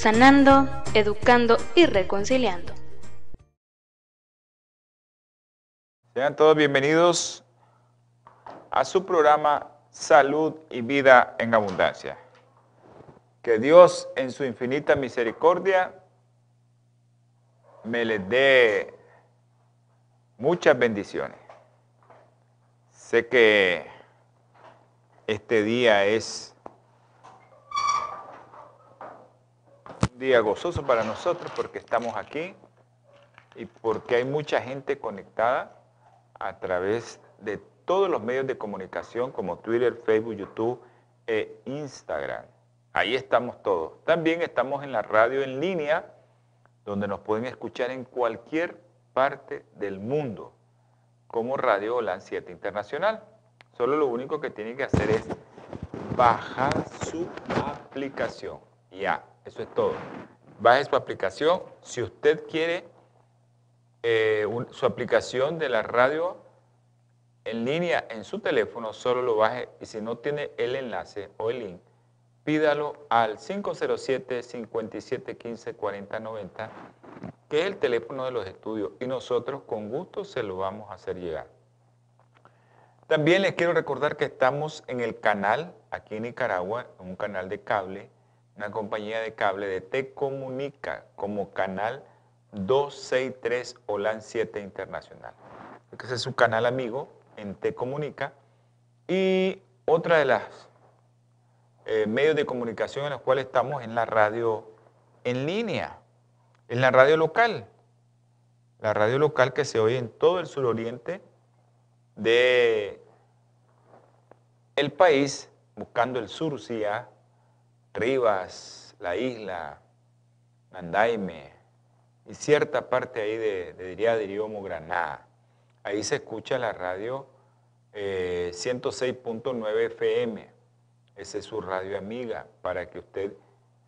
sanando, educando y reconciliando. Sean todos bienvenidos a su programa Salud y Vida en Abundancia. Que Dios en su infinita misericordia me les dé muchas bendiciones. Sé que este día es día gozoso para nosotros porque estamos aquí y porque hay mucha gente conectada a través de todos los medios de comunicación como Twitter, Facebook, YouTube e Instagram. Ahí estamos todos. También estamos en la radio en línea, donde nos pueden escuchar en cualquier parte del mundo, como Radio Holan 7 Internacional. Solo lo único que tienen que hacer es bajar su aplicación. Ya, eso es todo. Baje su aplicación. Si usted quiere eh, su aplicación de la radio en línea en su teléfono, solo lo baje y si no tiene el enlace o el link, pídalo al 507-5715-4090, que es el teléfono de los estudios y nosotros con gusto se lo vamos a hacer llegar. También les quiero recordar que estamos en el canal aquí en Nicaragua, un canal de cable, una compañía de cable de Te Comunica como canal 263 OLAN 7 Internacional. Ese es su canal amigo en Te Comunica. Y otra de las eh, medios de comunicación en los cuales estamos en la radio en línea, en la radio local. La radio local que se oye en todo el suroriente de el país, buscando el sur, sí, Rivas, la isla, Mandaime y cierta parte ahí de, diría Diriomo, Granada. Ahí se escucha la radio 106.9 eh, FM. Esa es su radio amiga para que usted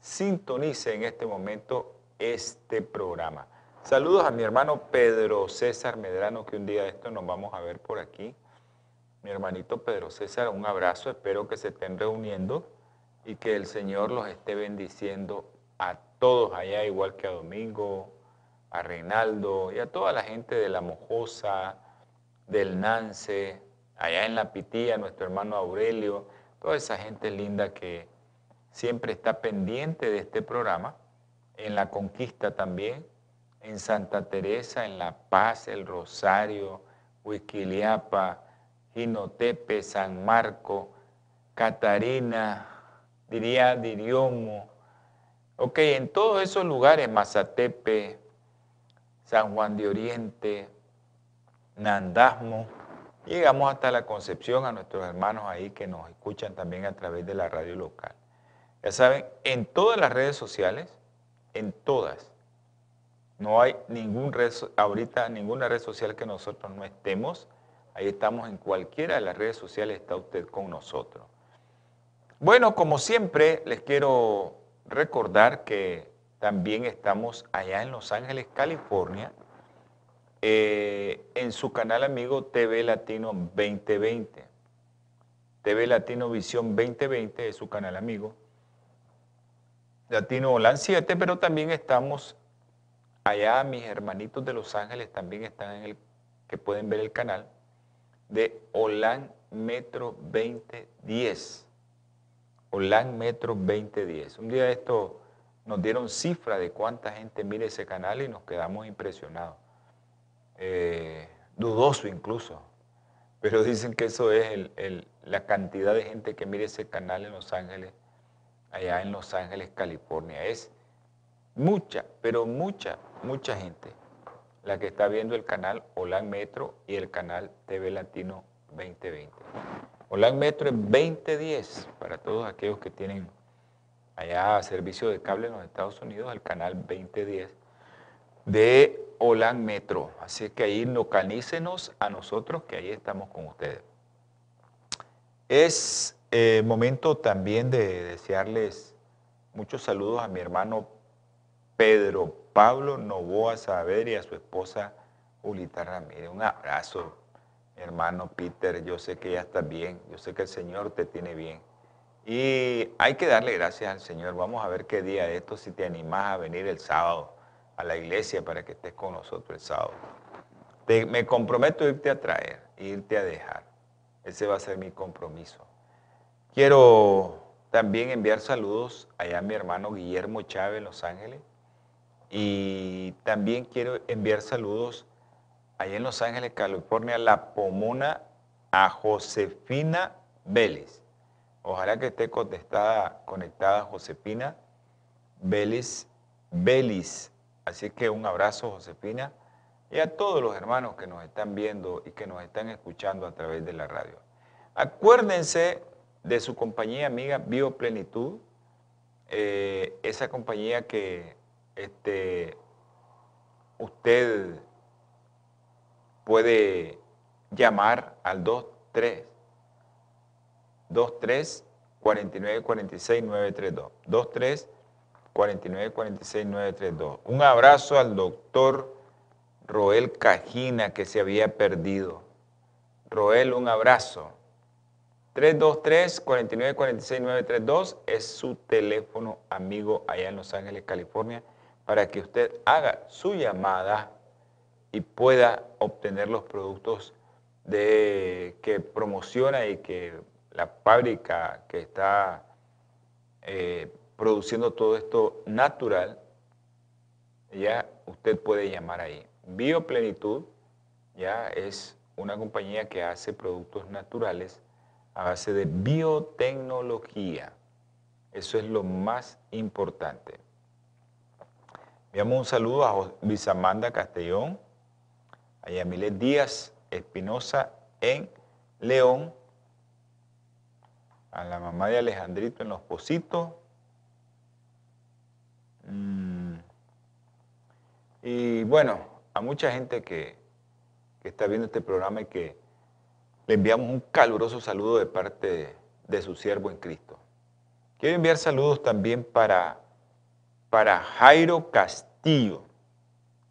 sintonice en este momento este programa. Saludos a mi hermano Pedro César Medrano, que un día de esto nos vamos a ver por aquí. Mi hermanito Pedro César, un abrazo, espero que se estén reuniendo y que el Señor los esté bendiciendo a todos allá, igual que a Domingo, a Reinaldo y a toda la gente de La Mojosa, del Nance, allá en La Pitía, nuestro hermano Aurelio, toda esa gente linda que siempre está pendiente de este programa, en La Conquista también, en Santa Teresa, en La Paz, El Rosario, Huiquiliapa, Jinotepe, San Marco, Catarina, diría Diriomo. Ok, en todos esos lugares, Mazatepe, San Juan de Oriente, Nandasmo, llegamos hasta la Concepción a nuestros hermanos ahí que nos escuchan también a través de la radio local. Ya saben, en todas las redes sociales, en todas, no hay ningún red, ahorita ninguna red social que nosotros no estemos. Ahí estamos en cualquiera de las redes sociales, está usted con nosotros. Bueno, como siempre, les quiero recordar que también estamos allá en Los Ángeles, California, eh, en su canal amigo TV Latino 2020. TV Latino Visión 2020 es su canal amigo. Latino Olan 7, pero también estamos allá, mis hermanitos de Los Ángeles también están en el, que pueden ver el canal de Olan Metro 2010. Olan Metro 2010. Un día esto nos dieron cifra de cuánta gente mira ese canal y nos quedamos impresionados. Eh, dudoso incluso. Pero dicen que eso es la cantidad de gente que mira ese canal en Los Ángeles, allá en Los Ángeles, California. Es mucha, pero mucha, mucha gente la que está viendo el canal Olan Metro y el canal TV Latino 2020. Hola Metro es 2010 para todos aquellos que tienen allá servicio de cable en los Estados Unidos, el canal 2010 de Holan Metro. Así que ahí localícenos a nosotros, que ahí estamos con ustedes. Es eh, momento también de desearles muchos saludos a mi hermano Pedro Pablo Novoa Saber y a su esposa Ulita Ramírez. Un abrazo, hermano Peter. Yo sé que ya estás bien. Yo sé que el Señor te tiene bien. Y hay que darle gracias al Señor. Vamos a ver qué día de esto, si te animás a venir el sábado a la iglesia para que estés con nosotros el sábado. me comprometo a irte a traer, irte a dejar. Ese va a ser mi compromiso. Quiero también enviar saludos allá a mi hermano Guillermo Chávez en Los Ángeles. Y también quiero enviar saludos allá en Los Ángeles, California, La Pomona, a Josefina Vélez. Ojalá que esté conectada, conectada Josefina Vélez, Vélez Así que un abrazo, Josefina, y a todos los hermanos que nos están viendo y que nos están escuchando a través de la radio. Acuérdense de su compañía amiga Bioplenitud, eh, esa compañía que este, usted puede llamar al 23 23 49 46 932 23 49 46 932. Un abrazo al doctor Roel Cajina que se había perdido. Roel, un abrazo. 323 49 46 932 es su teléfono amigo allá en Los Ángeles, California, para que usted haga su llamada y pueda obtener los productos de, que promociona y que la fábrica que está eh, produciendo todo esto natural, ya usted puede llamar ahí. Bioplenitud ya es una compañía que hace productos naturales a base de biotecnología. Eso es lo más importante. Enviamos un saludo a Luis Amanda Castellón, a Yamilet Díaz Espinosa en León, a la mamá de Alejandrito en Los Positos, Mm. Y bueno, a mucha gente que, está viendo este programa y que le enviamos un caluroso saludo de parte de, su siervo en Cristo. Quiero enviar saludos también para, para Jairo Castillo.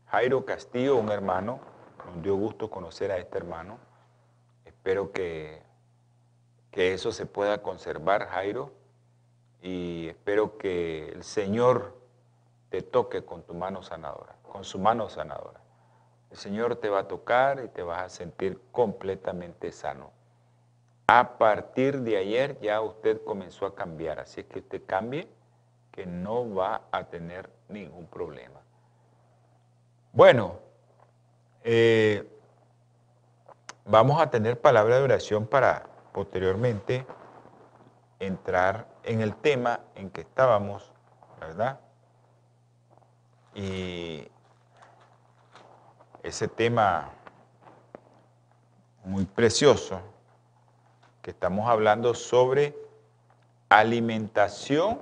Jairo Castillo, un hermano, nos dio gusto conocer a este hermano. Espero que, que eso se pueda conservar, Jairo, y espero que el Señor te toque con tu mano sanadora, con su mano sanadora. El Señor te va a tocar y te vas a sentir completamente sano. A partir de ayer ya usted comenzó a cambiar, así es que usted cambie, que no va a tener ningún problema. Bueno, eh, vamos a tener palabra de oración para posteriormente entrar en el tema en que estábamos, ¿verdad? Y ese tema muy precioso que estamos hablando sobre alimentación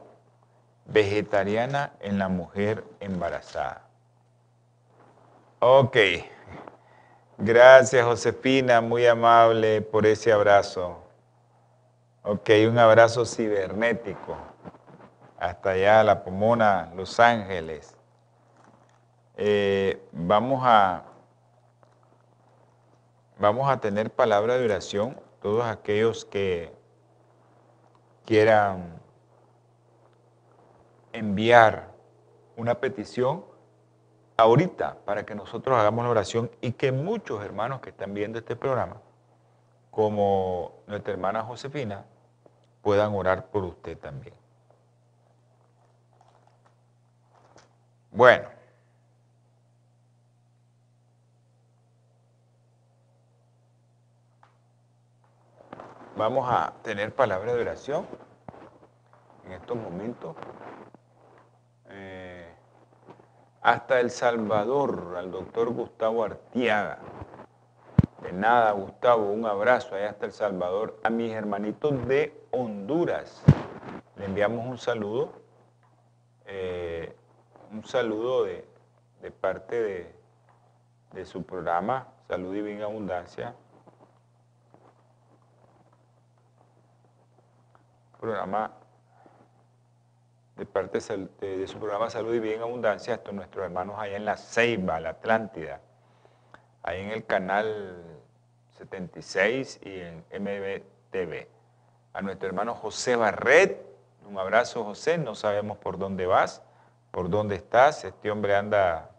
vegetariana en la mujer embarazada. Ok, gracias Josefina, muy amable por ese abrazo. Ok, un abrazo cibernético. Hasta allá, La Pomona, Los Ángeles. Eh, vamos, a, vamos a tener palabra de oración, todos aquellos que quieran enviar una petición ahorita para que nosotros hagamos la oración y que muchos hermanos que están viendo este programa, como nuestra hermana Josefina, puedan orar por usted también. Bueno. Vamos a tener palabra de oración en estos momentos. Eh, hasta El Salvador, al doctor Gustavo Artiaga. De nada, Gustavo, un abrazo allá hasta El Salvador. A mis hermanitos de Honduras, le enviamos un saludo eh, un saludo de, parte de, de su programa Salud y Bien Abundancia. Programa de parte de, su programa Salud y Bien Abundancia, estos nuestros hermanos allá en la Ceiba, la Atlántida, ahí en el canal 76 y en MBTV. A nuestro hermano José Barret, un abrazo José, no sabemos por dónde vas, por dónde estás, este hombre anda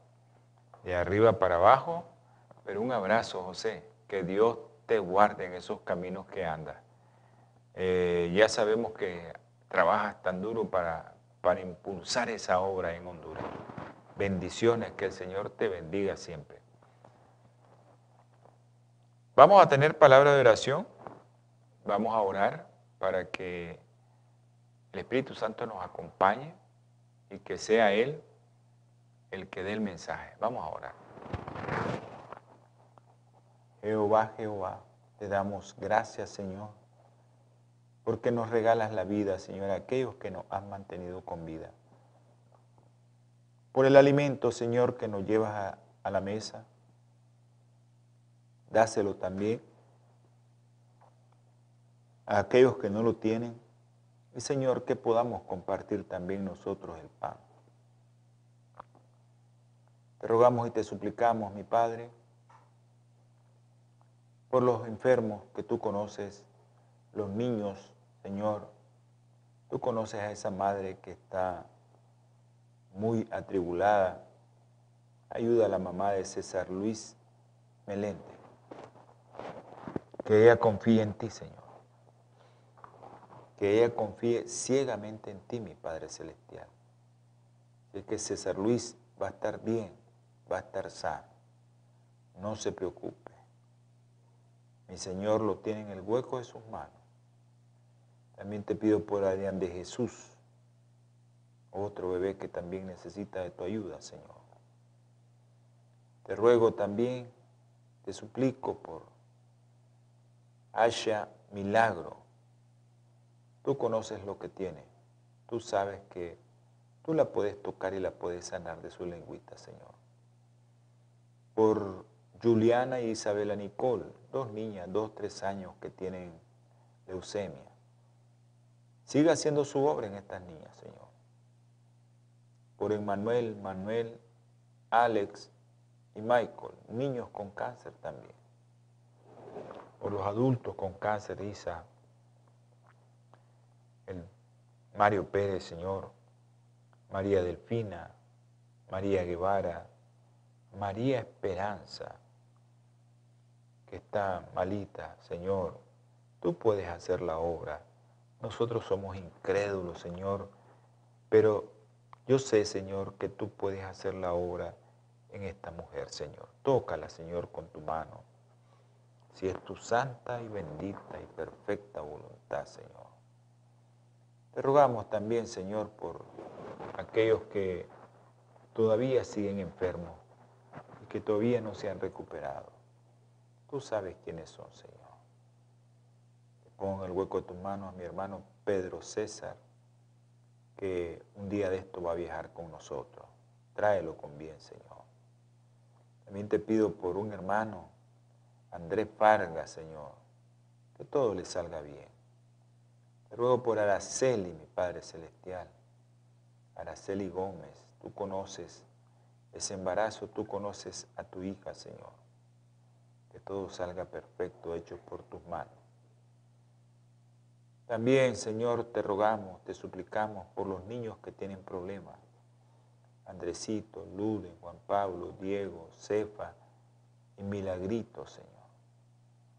de arriba para abajo, pero un abrazo José, que Dios te guarde en esos caminos que andas. Eh, ya sabemos que trabajas tan duro para para impulsar esa obra en Honduras. Bendiciones, que el Señor te bendiga siempre. Vamos a tener palabra de oración, vamos a orar para que el Espíritu Santo nos acompañe y que sea Él el que dé el mensaje. Vamos a orar. Jehová, Jehová, te damos gracias, Señor porque nos regalas la vida, Señor, a aquellos que nos han mantenido con vida. Por el alimento, Señor, que nos llevas a, a la mesa, dáselo también a aquellos que no lo tienen. Y Señor, que podamos compartir también nosotros el pan. Te rogamos y te suplicamos, mi Padre, por los enfermos que tú conoces, los niños Señor, tú conoces a esa madre que está muy atribulada. Ayuda a la mamá de César Luis Melente. Que ella confíe en ti, Señor. Que ella confíe ciegamente en ti, mi Padre Celestial. Y que César Luis va a estar bien, va a estar sano. No se preocupe. Mi Señor lo tiene en el hueco de sus manos. También te pido por Adrián de Jesús, otro bebé que también necesita de tu ayuda, Señor. Te ruego también, te suplico por Asha Milagro. Tú conoces lo que tiene. Tú sabes que tú la puedes tocar y la puedes sanar de su lengüita, Señor. Por Juliana y Isabela Nicole, dos niñas, dos, tres años que tienen leucemia. Siga haciendo su obra en estas niñas, Señor. Por Emmanuel, Manuel, Alex y Michael, niños con cáncer también. Por los adultos con cáncer, Isa, el Mario Pérez, Señor, María Delfina, María Guevara, María Esperanza, que está malita, Señor, tú puedes hacer la obra nosotros somos incrédulos, Señor, pero yo sé, Señor, que tú puedes hacer la obra en esta mujer, Señor. Tócala, Señor, con tu mano. Si es tu santa y bendita y perfecta voluntad, Señor. Te rogamos también, Señor, por aquellos que todavía siguen enfermos y que todavía no se han recuperado. Tú sabes quiénes son, Señor. Pon el hueco de tu mano a mi hermano Pedro César, que un día de esto va a viajar con nosotros. Tráelo con bien, Señor. También te pido por un hermano, Andrés Farga, Señor, que todo le salga bien. Te ruego por Araceli, mi Padre Celestial. Araceli Gómez, tú conoces ese embarazo, tú conoces a tu hija, Señor. Que todo salga perfecto, hecho por tus manos. También, Señor, te rogamos, te suplicamos por los niños que tienen problemas. Andresito, Luden, Juan Pablo, Diego, Cefa y Milagrito, Señor.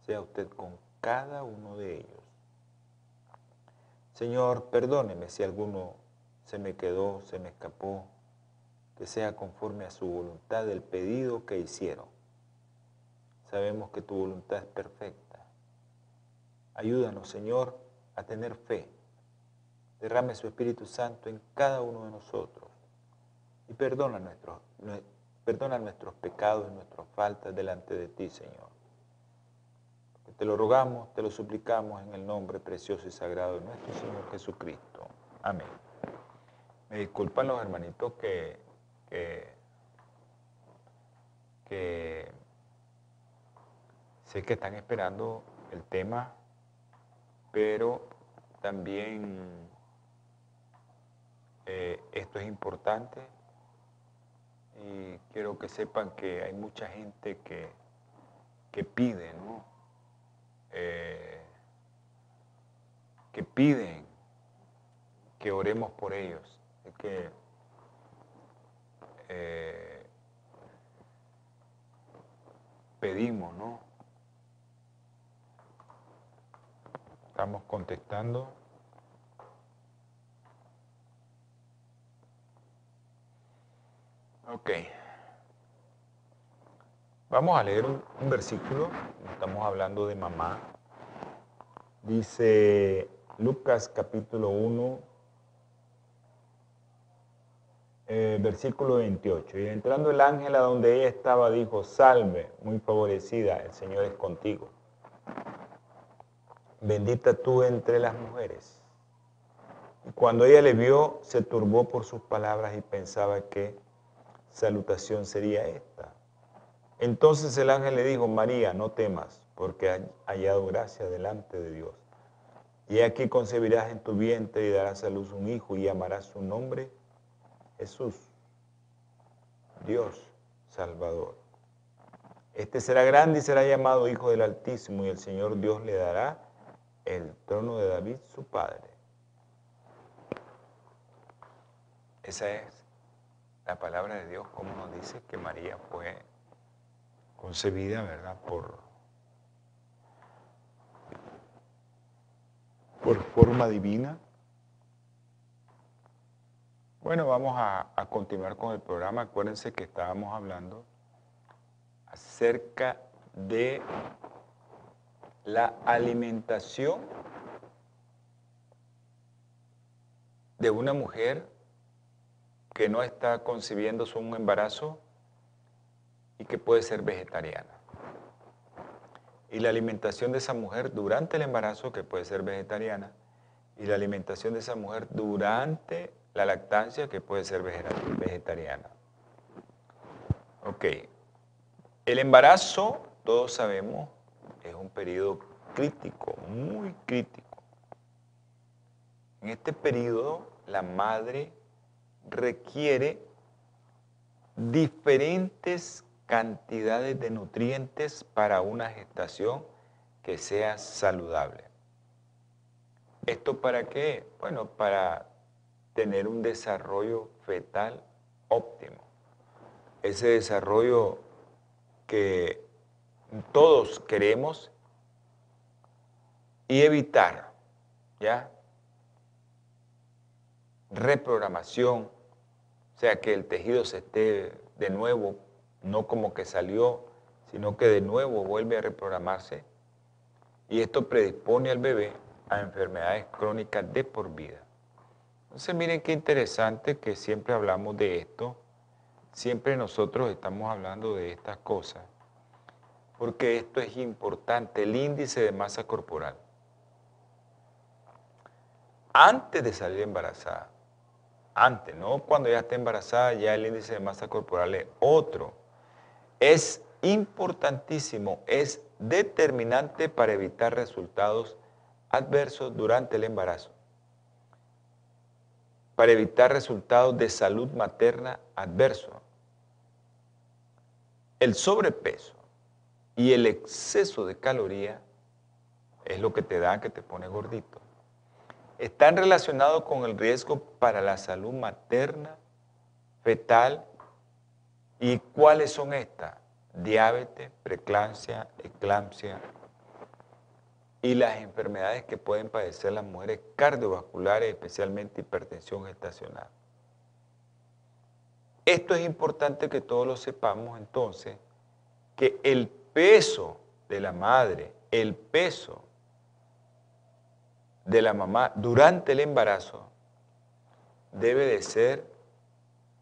Sea usted con cada uno de ellos. Señor, perdóneme si alguno se me quedó, se me escapó, que sea conforme a su voluntad el pedido que hicieron. Sabemos que tu voluntad es perfecta. Ayúdanos, Señor, a tener fe. Derrame su Espíritu Santo en cada uno de nosotros y perdona nuestros, perdona nuestros pecados y nuestras faltas delante de ti, Señor. te lo rogamos, te lo suplicamos en el nombre precioso y sagrado de nuestro Señor Jesucristo. Amén. Me disculpan los hermanitos que, que, que sé que están esperando el tema, pero también eh, esto es importante y quiero que sepan que hay mucha gente que, que pide, ¿no? Eh, que piden que oremos por ellos. que eh, pedimos, ¿no? Estamos contestando. Ok. Vamos a leer un, versículo. Estamos hablando de mamá. Dice Lucas capítulo 1, eh, versículo 28. Y entrando el ángel a donde ella estaba, dijo, salve, muy favorecida, el Señor es contigo. Bendita tú entre las mujeres. Y cuando ella le vio, se turbó por sus palabras y pensaba que salutación sería esta. Entonces el ángel le dijo, María, no temas, porque has hallado gracia delante de Dios. Y aquí concebirás en tu vientre y darás a luz un hijo y llamarás su nombre Jesús, Dios Salvador. Este será grande y será llamado Hijo del Altísimo y el Señor Dios le dará el trono de David, su padre. Esa es la palabra de Dios, como nos dice que María fue concebida, ¿verdad? Por, por forma divina. Bueno, vamos a, a, continuar con el programa. Acuérdense que estábamos hablando acerca de la alimentación de una mujer que no está concibiendo su embarazo y que puede ser vegetariana. Y la alimentación de esa mujer durante el embarazo, que puede ser vegetariana, y la alimentación de esa mujer durante la lactancia, que puede ser vegetariana. Ok. El embarazo, todos sabemos, es un periodo crítico, muy crítico. En este periodo, la madre requiere diferentes cantidades de nutrientes para una gestación que sea saludable. ¿Esto para qué? Bueno, para tener un desarrollo fetal óptimo. Ese desarrollo que todos queremos y evitar, ¿ya? reprogramación, o sea, que el tejido se esté de nuevo, no como que salió, sino que de nuevo vuelve a reprogramarse. Y esto predispone al bebé a enfermedades crónicas de por vida. Entonces miren qué interesante que siempre hablamos de esto, siempre nosotros estamos hablando de estas cosas, porque esto es importante, el índice de masa corporal. Antes de salir embarazada, antes, no cuando ya está embarazada, ya el índice de masa corporal es otro. Es importantísimo, es determinante para evitar resultados adversos durante el embarazo, para evitar resultados de salud materna adversos. El sobrepeso y el exceso de caloría es lo que te da que te pone gordito están relacionados con el riesgo para la salud materna, fetal. ¿Y cuáles son estas? Diabetes, preeclampsia, eclampsia y las enfermedades que pueden padecer las mujeres cardiovasculares, especialmente hipertensión gestacional. Esto es importante que todos lo sepamos entonces, que el peso de la madre, el peso de la mamá durante el embarazo debe de ser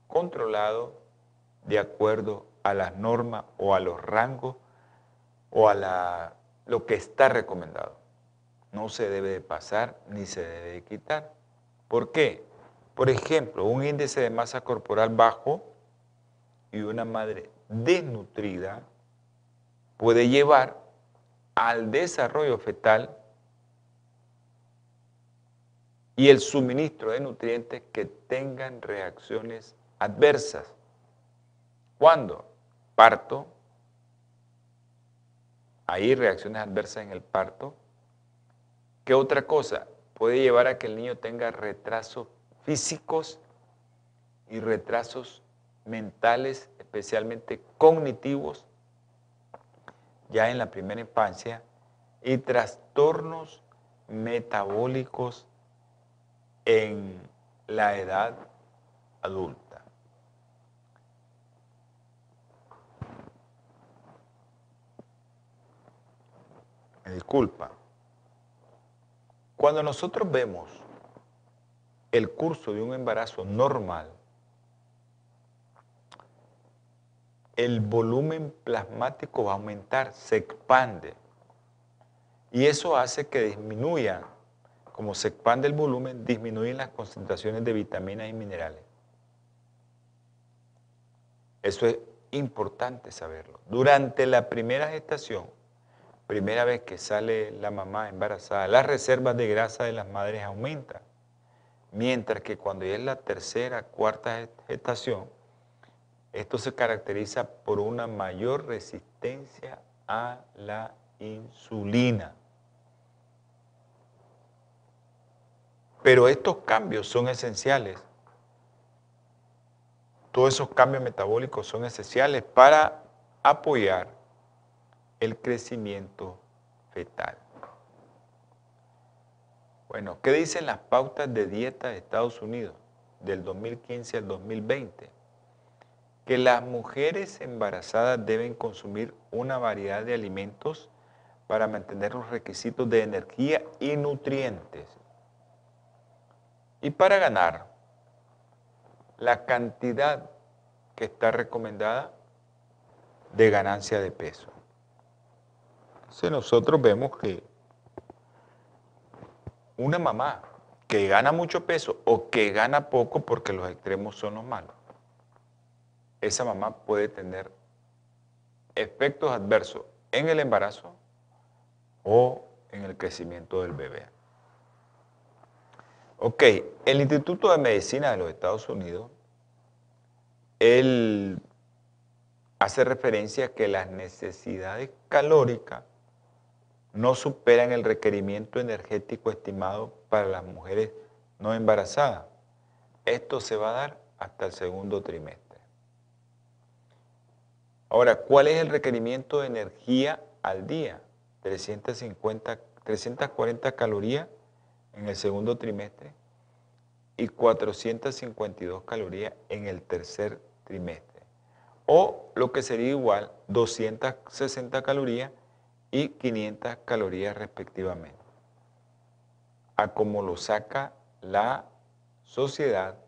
controlado de acuerdo a las normas o a los rangos o a la, lo que está recomendado. No se debe de pasar ni se debe de quitar. ¿Por qué? Por ejemplo, un índice de masa corporal bajo y una madre desnutrida puede llevar al desarrollo fetal y el suministro de nutrientes que tengan reacciones adversas. ¿Cuándo? Parto. Hay reacciones adversas en el parto. ¿Qué otra cosa? Puede llevar a que el niño tenga retrasos físicos y retrasos mentales, especialmente cognitivos, ya en la primera infancia, y trastornos metabólicos en la edad adulta. Me disculpa. Cuando nosotros vemos el curso de un embarazo normal, el volumen plasmático va a aumentar, se expande. Y eso hace que disminuya, como se expande el volumen, disminuyen las concentraciones de vitaminas y minerales. Eso es importante saberlo. Durante la primera gestación, primera vez que sale la mamá embarazada, las reservas de grasa de las madres aumentan. Mientras que cuando ya es la tercera, cuarta gestación, esto se caracteriza por una mayor resistencia a la insulina. Pero estos cambios son esenciales. Todos esos cambios metabólicos son esenciales para apoyar el crecimiento fetal. Bueno, ¿qué dicen las pautas de dieta de Estados Unidos del 2015 al 2020? Que las mujeres embarazadas deben consumir una variedad de alimentos para mantener los requisitos de energía y nutrientes. Y para ganar la cantidad que está recomendada de ganancia de peso. Entonces nosotros vemos que una mamá que gana mucho peso o que gana poco porque los extremos son los malos, esa mamá puede tener efectos adversos en el embarazo o en el crecimiento del bebé. Ok, el Instituto de Medicina de los Estados Unidos, hace referencia a que las necesidades calóricas no superan el requerimiento energético estimado para las mujeres no embarazadas. Esto se va a dar hasta el segundo trimestre. Ahora, ¿cuál es el requerimiento de energía al día? 350, 340 calorías en el segundo trimestre y 452 calorías en el tercer trimestre. O lo que sería igual, 260 calorías y 500 calorías respectivamente. A como lo saca la sociedad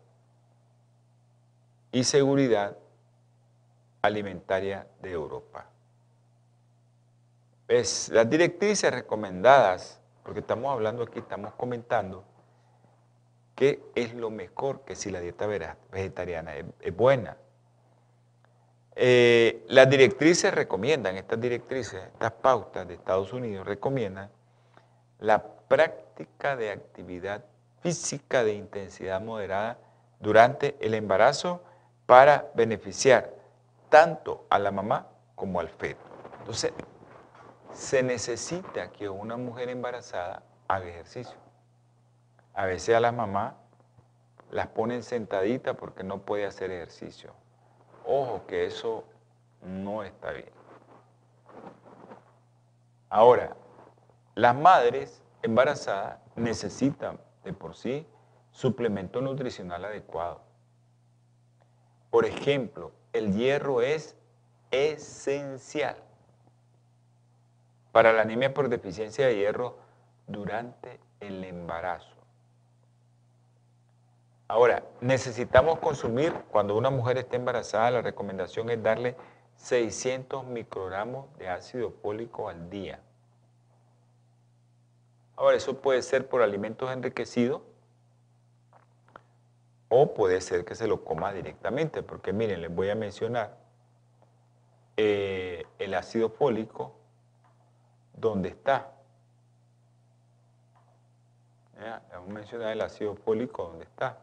y seguridad alimentaria de Europa. Es, las directrices recomendadas, porque estamos hablando aquí, estamos comentando, qué es lo mejor que si la dieta vegetariana es, buena. Eh, las directrices recomiendan, estas directrices, estas pautas de Estados Unidos recomiendan la práctica de actividad física de intensidad moderada durante el embarazo para beneficiar tanto a la mamá como al feto. Entonces, se necesita que una mujer embarazada haga ejercicio. A veces a las mamás las ponen sentaditas porque no puede hacer ejercicio. Ojo que eso no está bien. Ahora, las madres embarazadas necesitan de por sí suplemento nutricional adecuado. Por ejemplo, el hierro es esencial para la anemia por deficiencia de hierro durante el embarazo. Ahora, necesitamos consumir, cuando una mujer está embarazada, la recomendación es darle 600 microgramos de ácido fólico al día. Ahora, eso puede ser por alimentos enriquecidos O puede ser que se lo coma directamente, porque miren, les voy a mencionar eh, el ácido fólico, ¿dónde está? Vamos a mencionar el ácido fólico, ¿dónde está?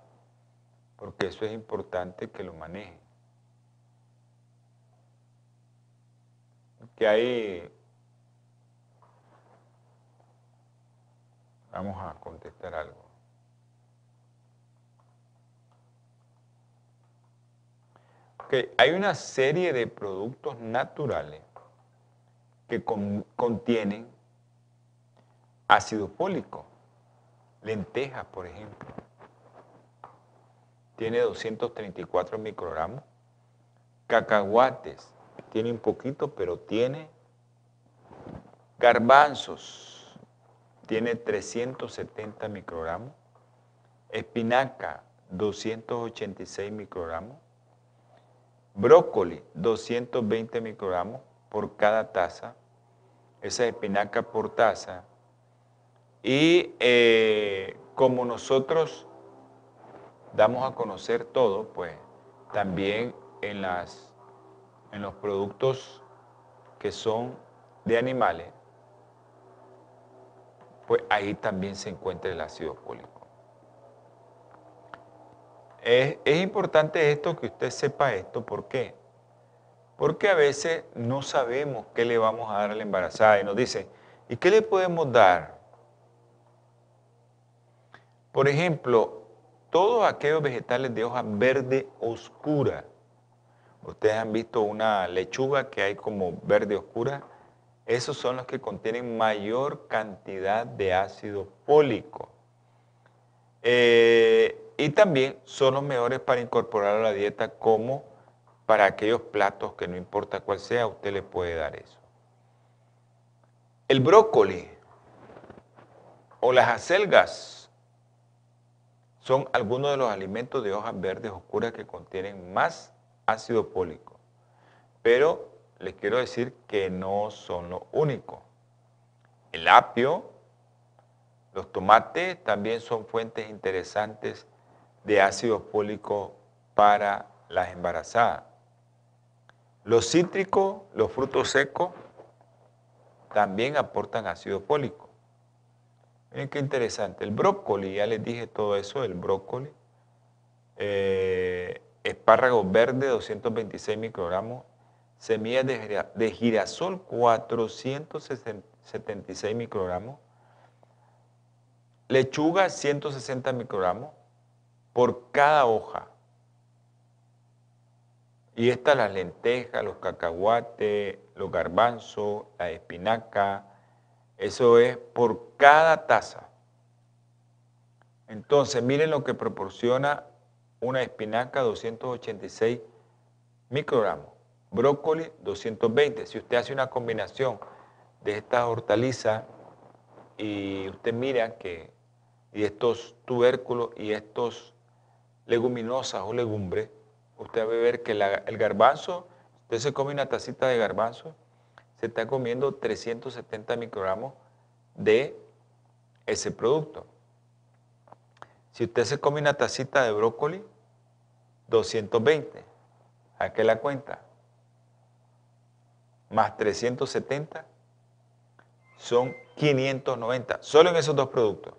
Porque eso es importante que lo maneje. Que hay... Vamos a contestar algo. Hay una serie de productos naturales que contienen ácido fólico. Lentejas, por ejemplo, tiene 234 microgramos. Cacahuates, tiene un poquito, pero tiene. Garbanzos, tiene 370 microgramos. Espinaca, 286 microgramos. Brócoli, 220 microgramos por cada taza. Esa espinaca por taza. Y eh, como nosotros damos a conocer todo, pues también en, las, en los productos que son de animales, pues ahí también se encuentra el ácido fólico. Es, importante esto, que usted sepa esto, ¿por qué? Porque a veces no sabemos qué le vamos a dar a la embarazada y nos dice, ¿y qué le podemos dar? Por ejemplo, todos aquellos vegetales de hoja verde oscura. Ustedes han visto una lechuga que hay como verde oscura. Esos son los que contienen mayor cantidad de ácido fólico. Eh, y también son los mejores para incorporar a la dieta como para aquellos platos que no importa cuál sea, usted le puede dar eso. El brócoli o las acelgas son algunos de los alimentos de hojas verdes oscuras que contienen más ácido fólico. Pero les quiero decir que no son lo único. El apio, los tomates también son fuentes interesantes de ácido fólico para las embarazadas. Los cítricos, los frutos secos, también aportan ácido fólico. Miren qué interesante. El brócoli, ya les dije todo eso, el brócoli. Eh, espárragos verdes, 226 microgramos. Semillas de, de girasol, 476 microgramos. Lechuga, 160 microgramos por cada hoja. Y estas las lentejas, los cacahuates, los garbanzos, la espinaca, eso es por cada taza. Entonces, miren lo que proporciona una espinaca 286 microgramos, brócoli 220. Si usted hace una combinación de estas hortalizas y usted mira que y estos tubérculos y estos leguminosas o legumbres, usted va a ver que el garbanzo, usted se come una tacita de garbanzo, se está comiendo 370 microgramos de ese producto. Si usted se come una tacita de brócoli, 220. ¿A qué la cuenta? Más 370 son 590, solo en esos dos productos.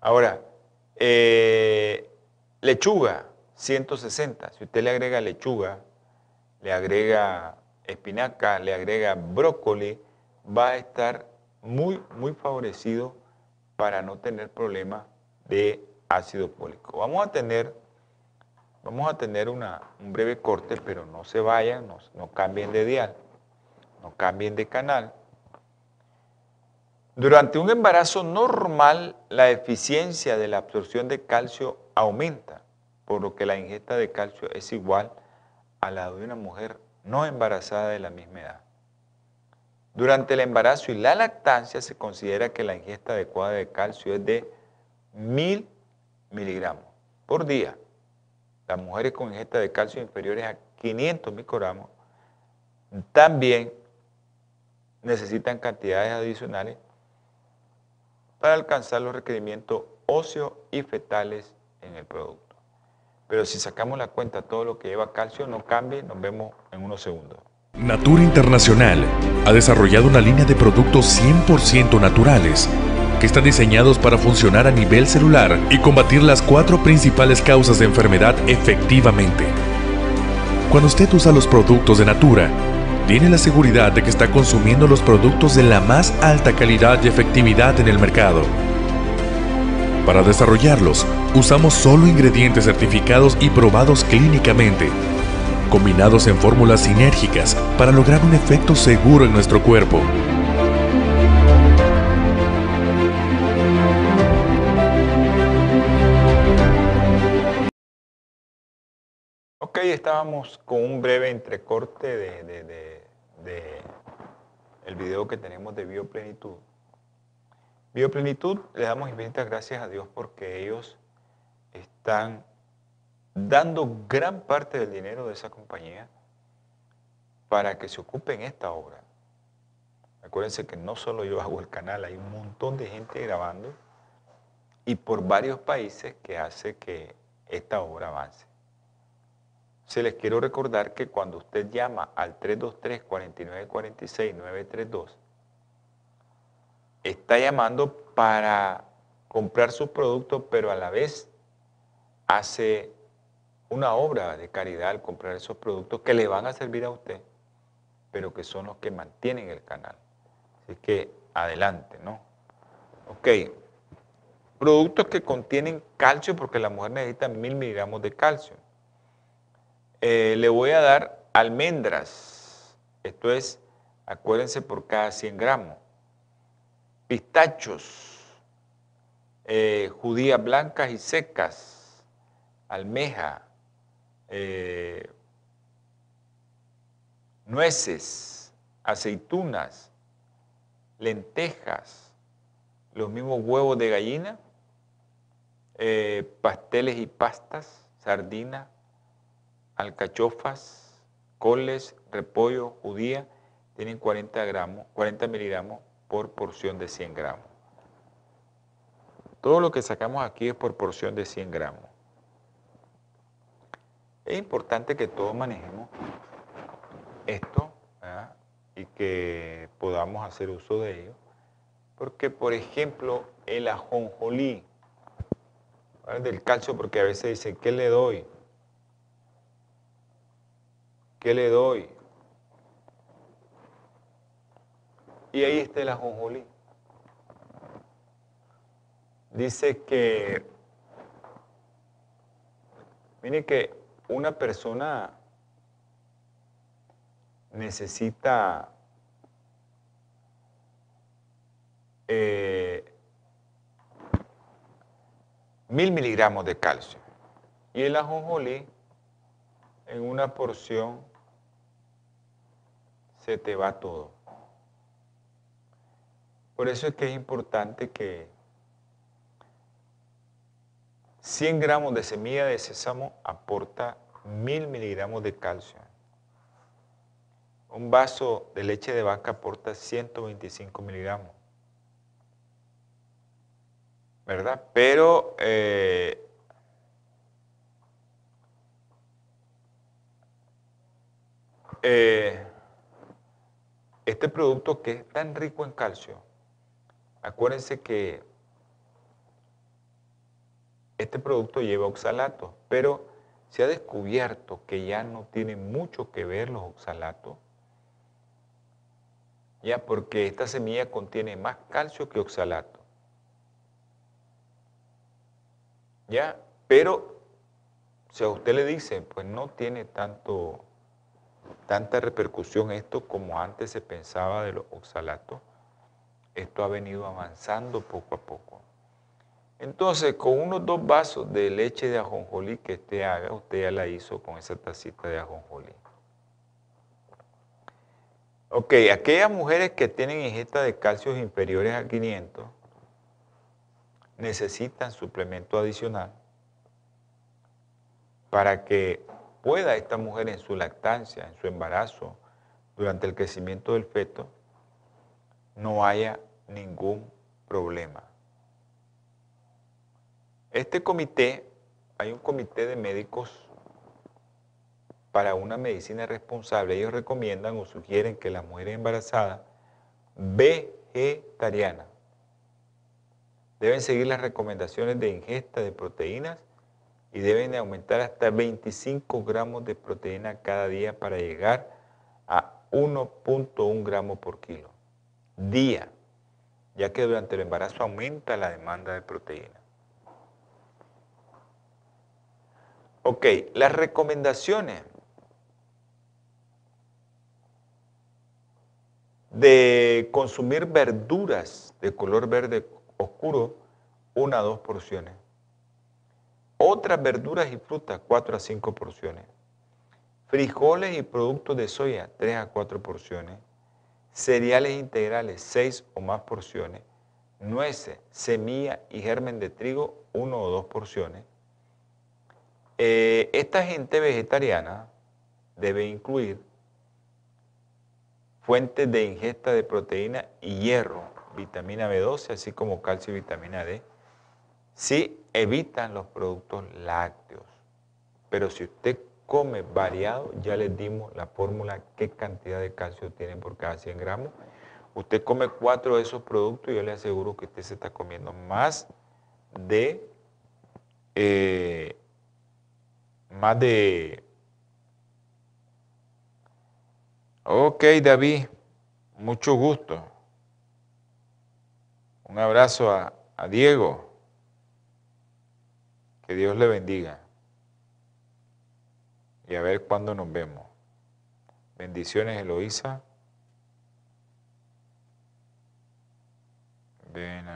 Ahora, eh, Lechuga, 160. Si usted le agrega lechuga, le agrega espinaca, le agrega brócoli, va a estar muy, muy favorecido para no tener problemas de ácido fólico. Vamos a tener, vamos a tener un breve corte, pero no se vayan, no, no cambien de dial, no cambien de canal. Durante un embarazo normal, la eficiencia de la absorción de calcio aumenta, por lo que la ingesta de calcio es igual a la de una mujer no embarazada de la misma edad. Durante el embarazo y la lactancia se considera que la ingesta adecuada de calcio es de 1000 miligramos por día. Las mujeres con ingesta de calcio inferiores a 500 microgramos también necesitan cantidades adicionales para alcanzar los requerimientos óseos y fetales en el producto. Pero si sacamos la cuenta todo lo que lleva calcio, no cambie, nos vemos en unos segundos. Natura Internacional ha desarrollado una línea de productos 100% naturales que están diseñados para funcionar a nivel celular y combatir las cuatro principales causas de enfermedad efectivamente. Cuando usted usa los productos de Natura, tiene la seguridad de que está consumiendo los productos de la más alta calidad y efectividad en el mercado. Para desarrollarlos, usamos solo ingredientes certificados y probados clínicamente, combinados en fórmulas sinérgicas para lograr un efecto seguro en nuestro cuerpo. Ok, estábamos con un breve entrecorte de, el video que tenemos de Bioplenitud. Bioplenitud, le damos infinitas gracias a Dios porque ellos están dando gran parte del dinero de esa compañía para que se ocupe en esta obra. Acuérdense que no solo yo hago el canal, hay un montón de gente grabando y por varios países que hace que esta obra avance. Se les quiero recordar que cuando usted llama al 323-4946-932, está llamando para comprar sus productos, pero a la vez hace una obra de caridad al comprar esos productos que le van a servir a usted, pero que son los que mantienen el canal. Así que adelante, ¿no? Ok. Productos que contienen calcio, porque la mujer necesita mil miligramos de calcio. Eh, le voy a dar almendras. Esto es, acuérdense, por cada 100 gramos. Pistachos, eh, judías blancas y secas, almeja, eh, nueces, aceitunas, lentejas, los mismos huevos de gallina, pasteles y pastas, sardinas, alcachofas, coles, repollo, judía, tienen 40 gramos, 40 miligramos por porción de 100 gramos. Todo lo que sacamos aquí es por porción de 100 gramos. Es importante que todos manejemos esto y que podamos hacer uso de ello. Porque, por ejemplo, el ajonjolí, del calcio, porque a veces dicen, ¿qué le doy? ¿Qué le doy? Y ahí está el ajonjolí. Dice que, mire que una persona necesita eh, mil miligramos de calcio. Y el ajonjolí en una porción se te va todo. Por eso es que es importante que 100 gramos de semilla de sésamo aporta 1000 miligramos de calcio. Un vaso de leche de vaca aporta 125 miligramos. ¿Verdad? Pero eh, eh, este producto que es tan rico en calcio, acuérdense que este producto lleva oxalatos, pero se ha descubierto que ya no tiene mucho que ver los oxalatos, ya porque esta semilla contiene más calcio que oxalato. Ya, pero si a usted le dice, pues no tiene tanto tanta repercusión esto como antes se pensaba de los oxalatos. Esto ha venido avanzando poco a poco. Entonces, con unos dos vasos de leche de ajonjolí que usted haga, usted ya la hizo con esa tacita de ajonjolí. Ok, aquellas mujeres que tienen ingesta de calcios inferiores a 500 necesitan suplemento adicional para que pueda esta mujer en su lactancia, en su embarazo, durante el crecimiento del feto, no haya ningún problema. Este comité hay un comité de médicos para una medicina responsable. Ellos recomiendan o sugieren que las mujeres embarazadas vegetarianas deben seguir las recomendaciones de ingesta de proteínas y deben aumentar hasta 25 gramos de proteína cada día para llegar a 1.1 gramos por kilo día, ya que durante el embarazo aumenta la demanda de proteína. Ok, las recomendaciones de consumir verduras de color verde oscuro, una a dos porciones. Otras verduras y frutas, cuatro a cinco porciones. Frijoles y productos de soya, tres a cuatro porciones. Cereales integrales, seis o más porciones. Nueces, semilla y germen de trigo, uno o dos porciones eh, esta gente vegetariana debe incluir fuentes de ingesta de proteína y hierro, vitamina B12, así como calcio y vitamina D, si evitan los productos lácteos. Pero si usted come variado, ya les dimos la fórmula, qué cantidad de calcio tiene por cada 100 gramos. Usted come cuatro de esos productos yo le aseguro que usted se está comiendo más de eh, más de... Ok, David, mucho gusto. Un abrazo a, a Diego. Que Dios le bendiga. Y a ver cuándo nos vemos. Bendiciones, Eloísa.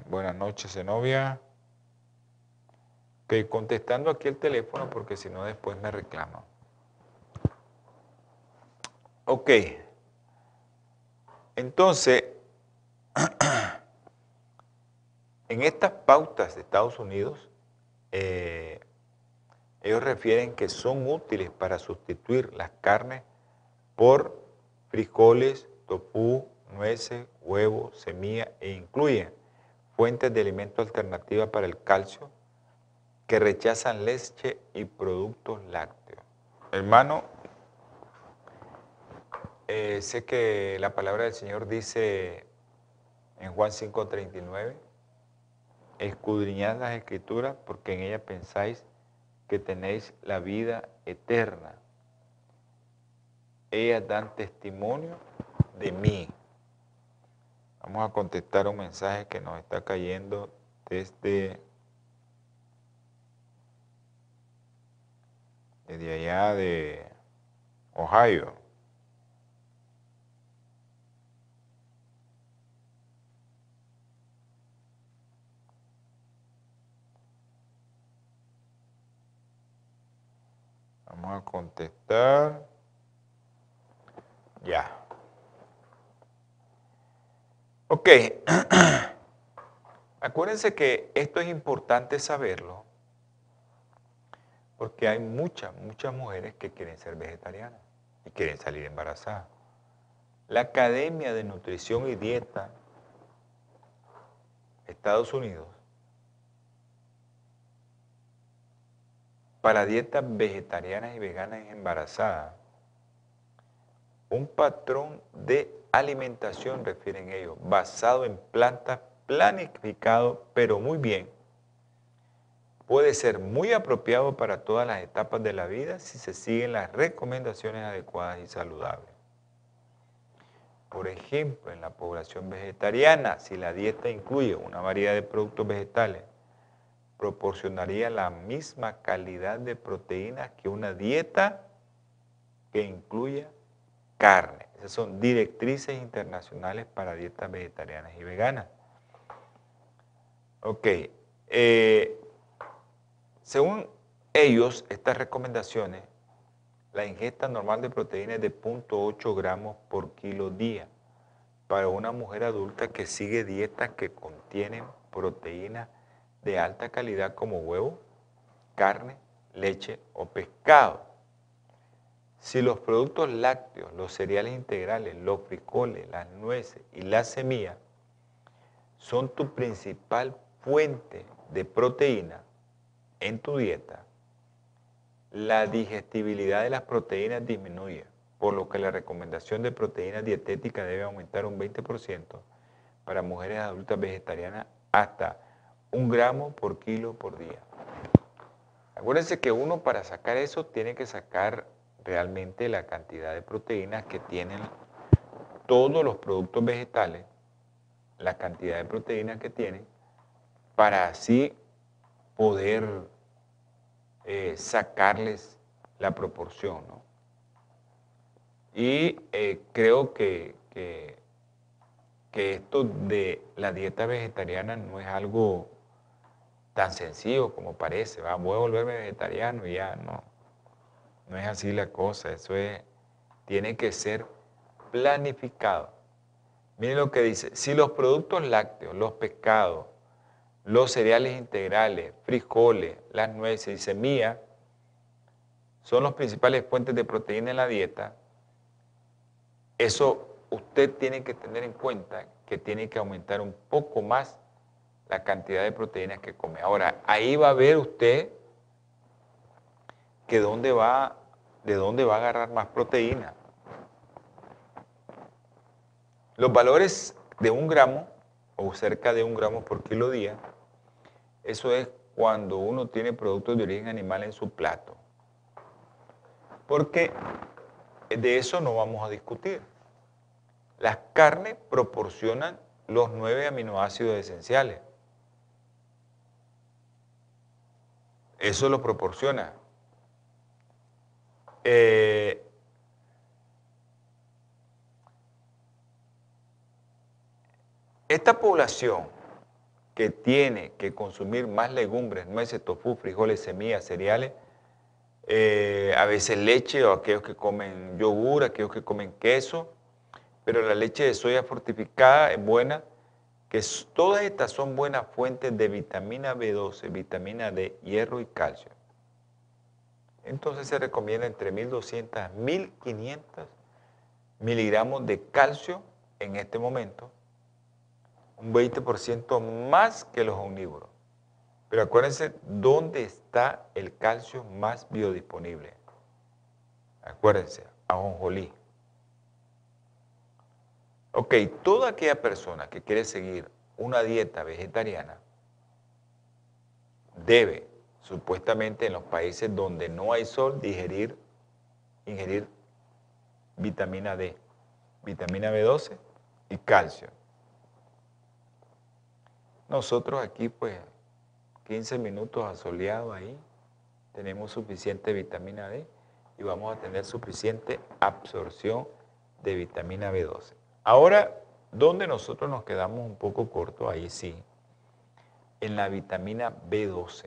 Buenas noches, Zenobia. Ok, contestando aquí el teléfono porque si no después me reclama. Ok. Entonces, en estas pautas de Estados Unidos, eh, ellos refieren que son útiles para sustituir las carnes por frijoles, tofu, nueces, huevos, semillas e incluyen fuentes de alimento alternativa para el calcio, que rechazan leche y productos lácteos. Hermano, eh, sé que la palabra del Señor dice en Juan 5:39, escudriñad las escrituras porque en ellas pensáis que tenéis la vida eterna. Ellas dan testimonio de mí. Vamos a contestar un mensaje que nos está cayendo desde de allá de Ohio. Vamos a contestar. Ya. Ok. Acuérdense que esto es importante saberlo porque hay muchas, muchas mujeres que quieren ser vegetarianas y quieren salir embarazadas. La Academia de Nutrición y Dieta Estados Unidos para dietas vegetarianas y veganas embarazadas, un patrón de alimentación, refieren ellos, basado en plantas planificado, pero muy bien, puede ser muy apropiado para todas las etapas de la vida si se siguen las recomendaciones adecuadas y saludables. Por ejemplo, en la población vegetariana, si la dieta incluye una variedad de productos vegetales, proporcionaría la misma calidad de proteínas que una dieta que incluya carne. Esas son directrices internacionales para dietas vegetarianas y veganas. Ok. Eh, según ellos, estas recomendaciones, la ingesta normal de proteína es de 0.8 gramos por kilo día para una mujer adulta que sigue dietas que contienen proteínas de alta calidad como huevo, carne, leche o pescado. Si los productos lácteos, los cereales integrales, los frijoles, las nueces y las semillas son tu principal fuente de proteína, en tu dieta, la digestibilidad de las proteínas disminuye, por lo que la recomendación de proteínas dietéticas debe aumentar un 20% para mujeres adultas vegetarianas hasta un gramo por kilo por día. Acuérdense que uno para sacar eso tiene que sacar realmente la cantidad de proteínas que tienen todos los productos vegetales, la cantidad de proteínas que tienen, para así poder eh, sacarles la proporción. Y eh, creo que, que, esto de la dieta vegetariana no es algo tan sencillo como parece. ¿va? Voy a volverme vegetariano y ya no. No es así la cosa. Eso es, tiene que ser planificado. Miren lo que dice. Si los productos lácteos, los pescados, los cereales integrales, frijoles, las nueces y semillas son los principales fuentes de proteína en la dieta, eso usted tiene que tener en cuenta que tiene que aumentar un poco más la cantidad de proteínas que come. Ahora, ahí va a ver usted que dónde va, de dónde va a agarrar más proteína. Los valores de un gramo o cerca de un gramo por kilo día eso es cuando uno tiene productos de origen animal en su plato. Porque de eso no vamos a discutir. Las carnes proporcionan los nueve aminoácidos esenciales. Eso lo proporciona. Eh, esta población que tiene que consumir más legumbres, nueces, tofu, frijoles, semillas, cereales, eh, a veces leche o aquellos que comen yogur, aquellos que comen queso, pero la leche de soya fortificada es buena, que todas estas son buenas fuentes de vitamina B12, vitamina D, hierro y calcio. Entonces se recomienda entre 1200 a 1500 miligramos de calcio en este momento un 20% más que los omnívoros. Pero acuérdense dónde está el calcio más biodisponible. Acuérdense, ajonjolí. Ok, toda aquella persona que quiere seguir una dieta vegetariana debe, supuestamente en los países donde no hay sol, digerir, ingerir vitamina D, vitamina B12 y calcio. Nosotros aquí, pues, 15 minutos asoleados ahí, tenemos suficiente vitamina D y vamos a tener suficiente absorción de vitamina B12. Ahora, ¿dónde nosotros nos quedamos un poco cortos? Ahí sí, en la vitamina B12.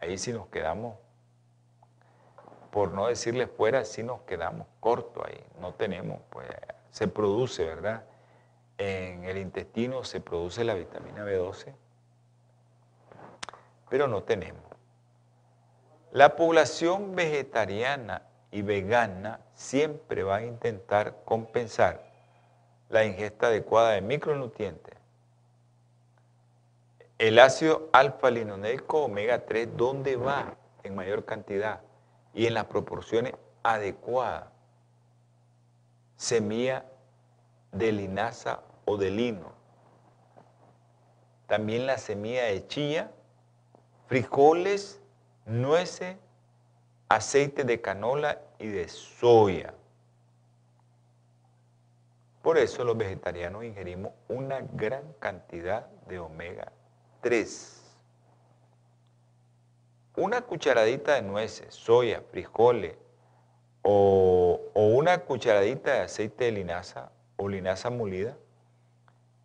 Ahí sí nos quedamos, por no decirle fuera, sí nos quedamos cortos ahí. No tenemos, pues, se produce, ¿verdad? en el intestino se produce la vitamina B12, pero no tenemos. La población vegetariana y vegana siempre va a intentar compensar la ingesta adecuada de micronutrientes. El ácido alfa-linoleico omega 3, ¿dónde va? En mayor cantidad y en las proporciones adecuadas. Semilla de linaza o de lino. También la semilla de chía, frijoles, nueces, aceite de canola de soya. Por eso los vegetarianos ingerimos una gran cantidad de omega 3. Una cucharadita de nueces, soya, frijoles o, o una cucharadita de aceite de linaza o linaza molida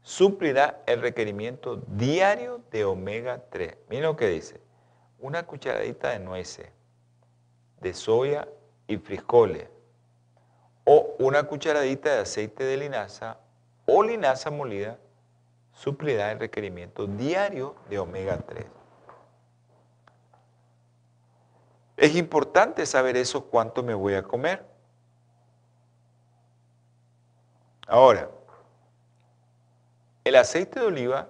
suplirá el requerimiento diario de omega 3. Miren lo que dice. Una cucharadita de nueces, de soya y frijoles, o una cucharadita de aceite de linaza o linaza molida, suplirá el requerimiento diario de omega 3. Es importante saber eso, cuánto me voy a comer. Ahora, el aceite de oliva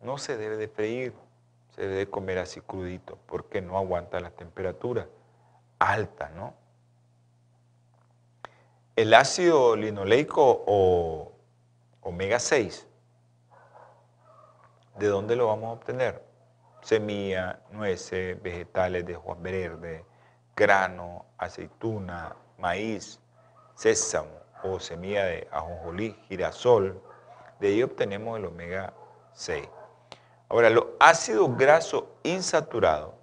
no se debe de freír, se debe comer así crudito porque no aguanta las temperaturas altas, ¿no? El ácido linoleico o omega 6, ¿de dónde lo vamos a obtener? Semilla, nueces, vegetales de hojas verde, grano, aceituna, maíz, sésamo o semilla de ajonjolí, girasol. De ahí obtenemos el omega 6. Ahora, los ácidos grasos insaturados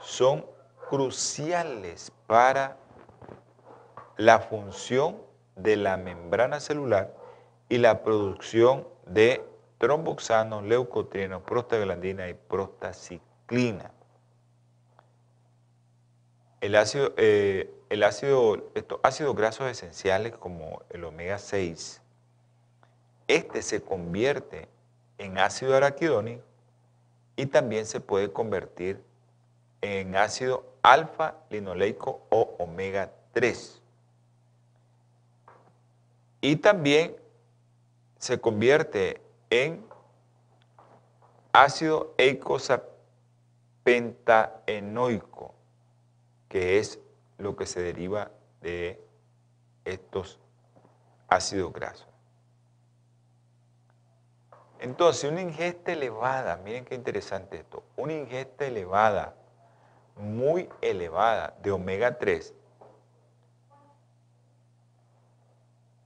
son cruciales para la función de la membrana celular y la producción de tromboxanos, leucotrienos, prostaglandina y prostaciclina. El ácido, eh, el ácido, estos ácidos grasos esenciales como el omega 6, este se convierte en ácido araquidónico y también se puede convertir en ácido alfa-linoleico o omega 3. Y también se convierte en ácido eicosapentaenoico, que es lo que se deriva de estos ácidos grasos. Entonces, una ingesta elevada, miren qué interesante esto, una ingesta elevada, muy elevada de omega 3,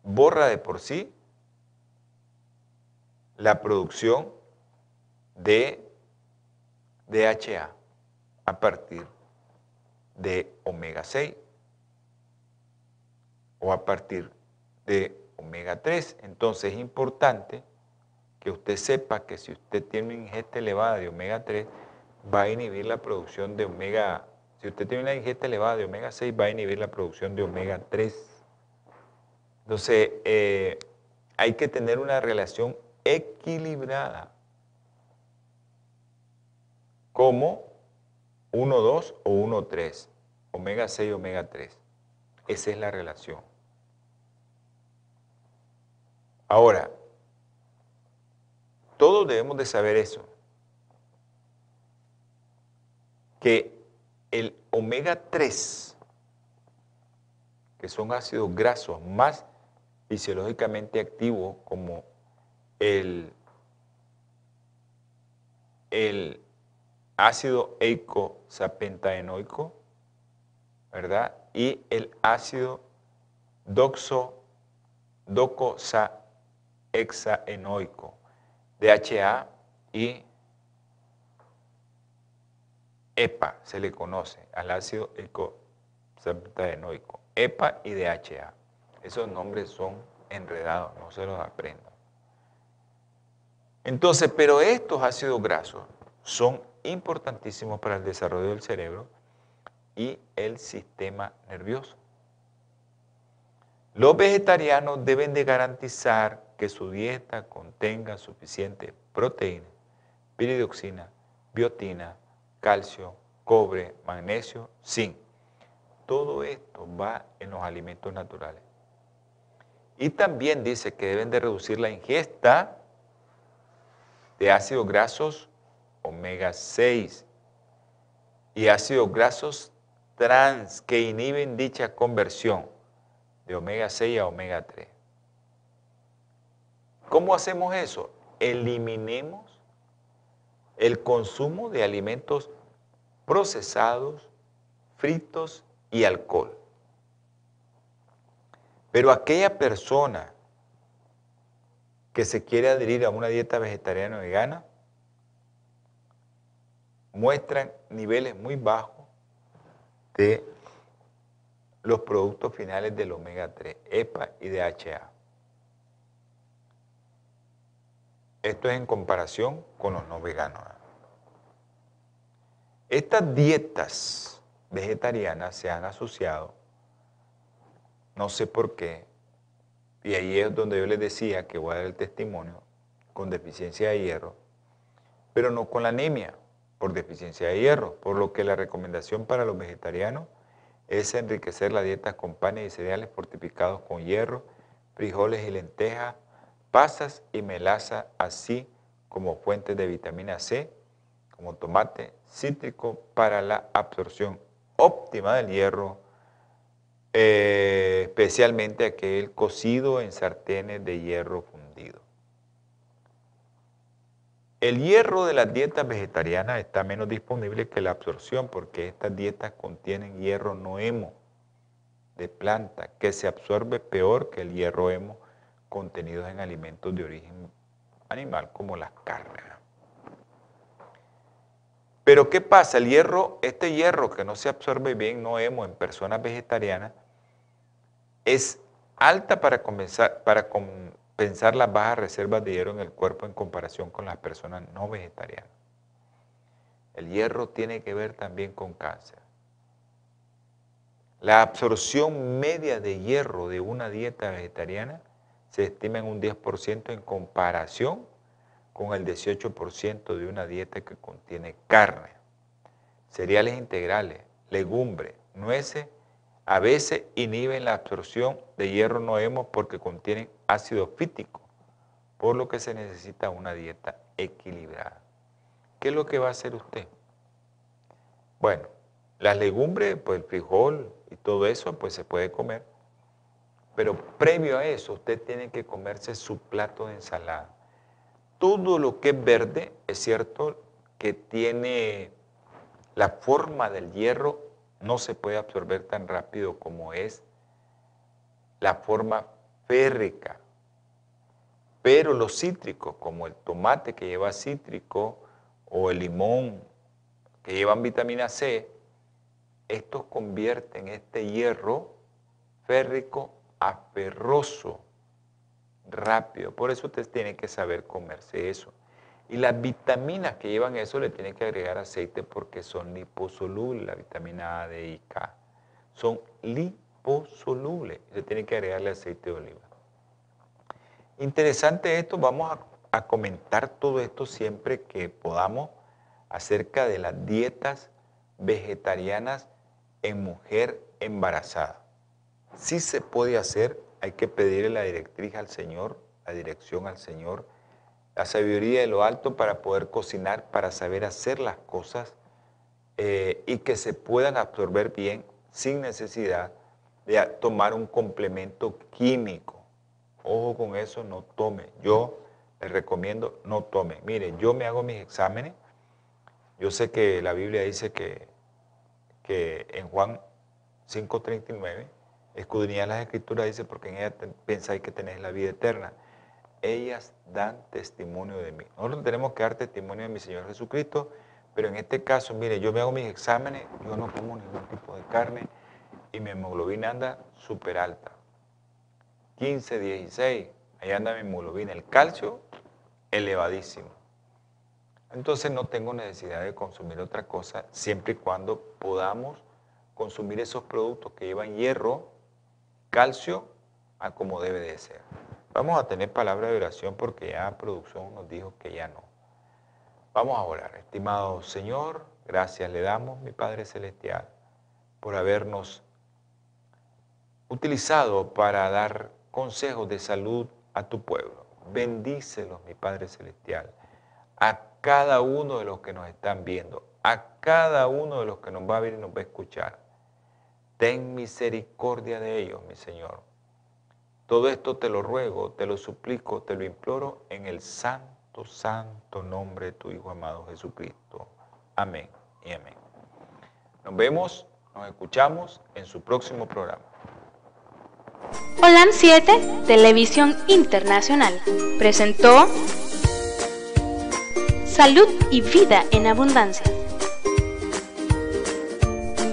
borra de por sí la producción de DHA a partir de omega 6 o a partir de omega 3. Entonces es importante que usted sepa que si usted tiene una ingesta elevada de omega 3, va a inhibir la producción de omega, si usted tiene una ingesta elevada de omega 6, va a inhibir la producción de omega 3. Entonces, eh, hay que tener una relación equilibrada, como 1,2 o 1,3, omega 6 omega 3. Esa es la relación. Ahora, todos debemos de saber eso. Que el omega 3, que son ácidos grasos más fisiológicamente activos como el, el ácido eicosapentaenoico, ¿verdad? Y el ácido doxo, docosahexaenoico. DHA y EPA se le conoce al ácido eicosapentaenoico. EPA y DHA. Esos nombres son enredados, no se los aprendan. Entonces, pero estos ácidos grasos son importantísimos para el desarrollo del cerebro y el sistema nervioso. Los vegetarianos deben de garantizar que su dieta contenga suficiente proteína, piridoxina, biotina, calcio, cobre, magnesio, zinc. Todo esto va en los alimentos naturales. Y también dice que deben de reducir la ingesta de ácidos grasos omega 6 y ácidos grasos trans que inhiben dicha conversión de omega 6 a omega 3. ¿Cómo hacemos eso? Eliminemos el consumo de alimentos procesados, fritos y alcohol. Pero aquella persona que se quiere adherir a una dieta vegetariana o vegana muestran niveles muy bajos de los productos finales del omega 3, EPA y DHA. Esto es en comparación con los no veganos. Estas dietas vegetarianas se han asociado, no sé por qué, y ahí es donde yo les decía que voy a dar el testimonio, con deficiencia de hierro, pero no con la anemia, por deficiencia de hierro, por lo que la recomendación para los vegetarianos es enriquecer la dieta con panes y cereales fortificados con hierro, frijoles y lentejas, pasas y melaza, así como fuentes de vitamina C como tomate cítrico para la absorción óptima del hierro, eh, especialmente aquel cocido en sartenes de hierro fundido. El hierro de las dietas vegetarianas está menos disponible que la absorción porque estas dietas contienen hierro no hemo de planta que se absorbe peor que el hierro hemo contenidos en alimentos de origen animal como las carnes. Pero ¿qué pasa? El hierro, este hierro que no se absorbe bien, no hemo en personas vegetarianas, es alta para compensar, para compensar las bajas reservas de hierro en el cuerpo en comparación con las personas no vegetarianas. El hierro tiene que ver también con cáncer. La absorción media de hierro de una dieta vegetariana se estima en un 10% en comparación con el 18% de una dieta que contiene carne, cereales integrales, legumbres, nueces, a veces inhiben la absorción de hierro no hemo porque contienen ácido fítico, por lo que se necesita una dieta equilibrada. ¿Qué es lo que va a hacer usted? Bueno, las legumbres, pues el frijol y todo eso, pues se puede comer. Pero previo a eso, usted tiene que comerse su plato de ensalada. Todo lo que es verde, es cierto que tiene la forma del hierro, no se puede absorber tan rápido como es la forma férrica. Pero los cítricos, como el tomate que lleva cítrico o el limón que llevan vitamina C, estos convierten este hierro férrico a ferroso rápido. Por eso usted tiene que saber comerse eso. Y las vitaminas que llevan eso le tiene que agregar aceite porque son liposolubles, la vitamina A, D y K. Son liposolubles. Se tiene que agregarle aceite de oliva. Interesante esto, vamos a comentar todo esto siempre que podamos acerca de las dietas vegetarianas en mujer embarazada. Sí se puede hacer, hay que pedirle la directriz al Señor, la dirección al Señor, la sabiduría de lo alto para poder cocinar, para saber hacer las cosas eh, y que se puedan absorber bien sin necesidad de tomar un complemento químico. Ojo con eso, no tome. Yo les recomiendo no tome. Mire, yo me hago mis exámenes. Yo sé que la Biblia dice que que en Juan 5.39, escudriñad las escrituras, dice, porque en ellas pensáis que tenéis la vida eterna. Ellas dan testimonio de mí. Nosotros tenemos que dar testimonio de mi Señor Jesucristo, pero en este caso, mire, yo me hago mis exámenes, yo no como ningún tipo de carne y mi hemoglobina anda súper alta. 15, 16, ahí anda mi hemoglobina. El calcio, elevadísimo. Entonces no tengo necesidad de consumir otra cosa siempre y cuando podamos consumir esos productos que llevan hierro, calcio, a como debe de ser. Vamos a tener palabra de oración porque ya producción nos dijo que ya no. Vamos a orar. Estimado Señor, gracias le damos, mi Padre Celestial, por habernos utilizado para dar consejos de salud a tu pueblo. Bendícelos, mi Padre Celestial. A cada uno de los que nos están viendo, a cada uno de los que nos va a ver y nos va a escuchar. Ten misericordia de ellos, mi Señor. Todo esto te lo ruego, te lo suplico, te lo imploro en el santo, santo nombre de tu Hijo amado Jesucristo. Amén y amén. Nos vemos, nos escuchamos en su próximo programa. Holan 7, Televisión Internacional, presentó Salud y Vida en Abundancia.